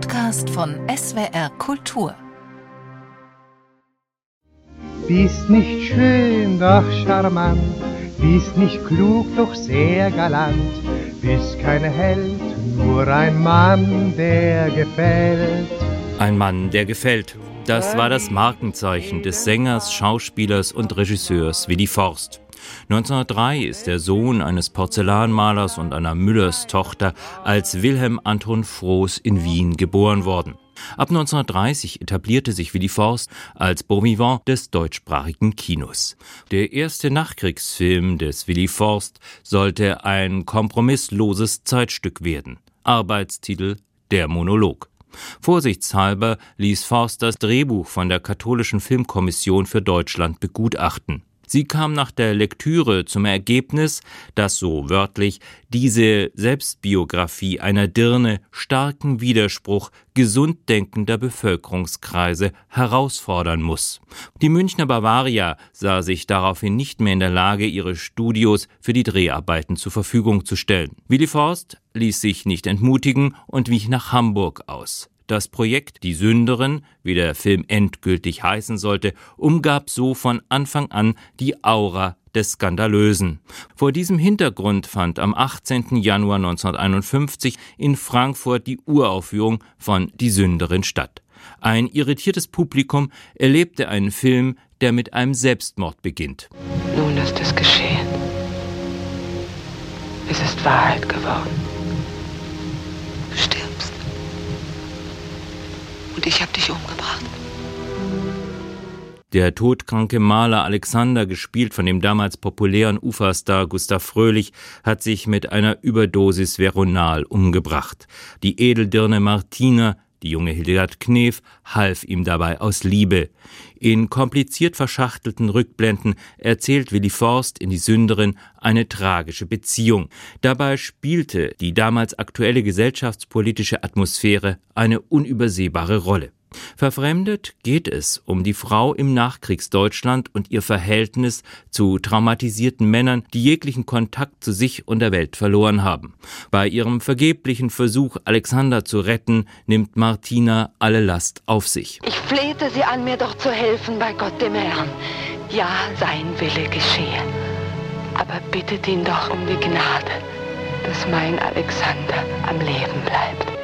Podcast von SWR Kultur. Bist nicht schön, doch charmant, bist nicht klug, doch sehr galant, bist kein Held, nur ein Mann, der gefällt. Ein Mann, der gefällt. Das war das Markenzeichen des Sängers, Schauspielers und Regisseurs Willy Forst. 1903 ist der Sohn eines Porzellanmalers und einer Müllers-Tochter als Wilhelm Anton Frohs in Wien geboren worden. Ab 1930 etablierte sich Willy Forst als Bon vivant des deutschsprachigen Kinos. Der erste Nachkriegsfilm des Willy Forst sollte ein kompromissloses Zeitstück werden. Arbeitstitel Der Monolog. Vorsichtshalber ließ Forst das Drehbuch von der Katholischen Filmkommission für Deutschland begutachten. Sie kam nach der Lektüre zum Ergebnis, dass so wörtlich diese Selbstbiografie einer Dirne starken Widerspruch gesund denkender Bevölkerungskreise herausfordern muss. Die Münchner Bavaria sah sich daraufhin nicht mehr in der Lage, ihre Studios für die Dreharbeiten zur Verfügung zu stellen. Willy Forst ließ sich nicht entmutigen und wich nach Hamburg aus. Das Projekt Die Sünderin, wie der Film endgültig heißen sollte, umgab so von Anfang an die Aura des Skandalösen. Vor diesem Hintergrund fand am 18. Januar 1951 in Frankfurt die Uraufführung von Die Sünderin statt. Ein irritiertes Publikum erlebte einen Film, der mit einem Selbstmord beginnt. Nun ist es geschehen. Es ist Wahrheit geworden. Und ich habe dich umgebracht. Der todkranke Maler Alexander, gespielt von dem damals populären Uferstar Gustav Fröhlich, hat sich mit einer Überdosis Veronal umgebracht. Die Edeldirne Martina die junge Hildegard Knef half ihm dabei aus Liebe. In kompliziert verschachtelten Rückblenden erzählt Willi Forst in Die Sünderin eine tragische Beziehung. Dabei spielte die damals aktuelle gesellschaftspolitische Atmosphäre eine unübersehbare Rolle. Verfremdet geht es um die Frau im Nachkriegsdeutschland und ihr Verhältnis zu traumatisierten Männern, die jeglichen Kontakt zu sich und der Welt verloren haben. Bei ihrem vergeblichen Versuch, Alexander zu retten, nimmt Martina alle Last auf sich. Ich flehte sie an, mir doch zu helfen bei Gott dem Herrn. Ja, sein Wille geschehe. Aber bittet ihn doch um die Gnade, dass mein Alexander am Leben bleibt.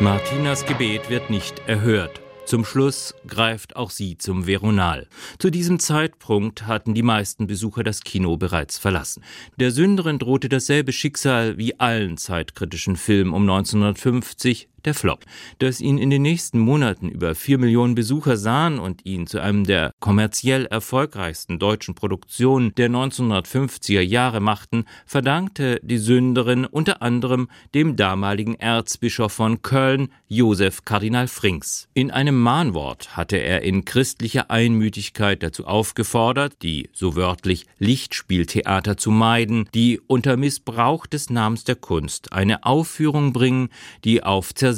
Martinas Gebet wird nicht erhört. Zum Schluss greift auch sie zum Veronal. Zu diesem Zeitpunkt hatten die meisten Besucher das Kino bereits verlassen. Der Sünderin drohte dasselbe Schicksal wie allen zeitkritischen Filmen um 1950, der Flop. Dass ihn in den nächsten Monaten über vier Millionen Besucher sahen und ihn zu einem der kommerziell erfolgreichsten deutschen Produktionen der 1950er Jahre machten, verdankte die Sünderin unter anderem dem damaligen Erzbischof von Köln, Josef Kardinal Frings. In einem Mahnwort hatte er in christlicher Einmütigkeit dazu aufgefordert, die so wörtlich Lichtspieltheater zu meiden, die unter Missbrauch des Namens der Kunst eine Aufführung bringen, die auf Zersetzung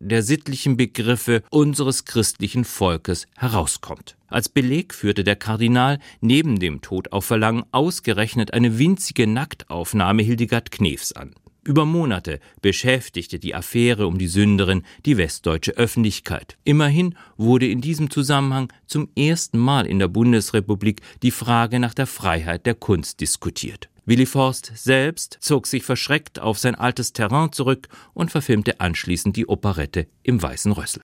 der sittlichen Begriffe unseres christlichen Volkes herauskommt. Als Beleg führte der Kardinal neben dem Tod auf Verlangen ausgerechnet eine winzige Nacktaufnahme Hildegard Knefs an. Über Monate beschäftigte die Affäre um die Sünderin die westdeutsche Öffentlichkeit. Immerhin wurde in diesem Zusammenhang zum ersten Mal in der Bundesrepublik die Frage nach der Freiheit der Kunst diskutiert. Willy Forst selbst zog sich verschreckt auf sein altes Terrain zurück und verfilmte anschließend die Operette im Weißen Rössel.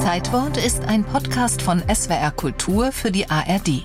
Zeitwort ist ein Podcast von SWR Kultur für die ARD.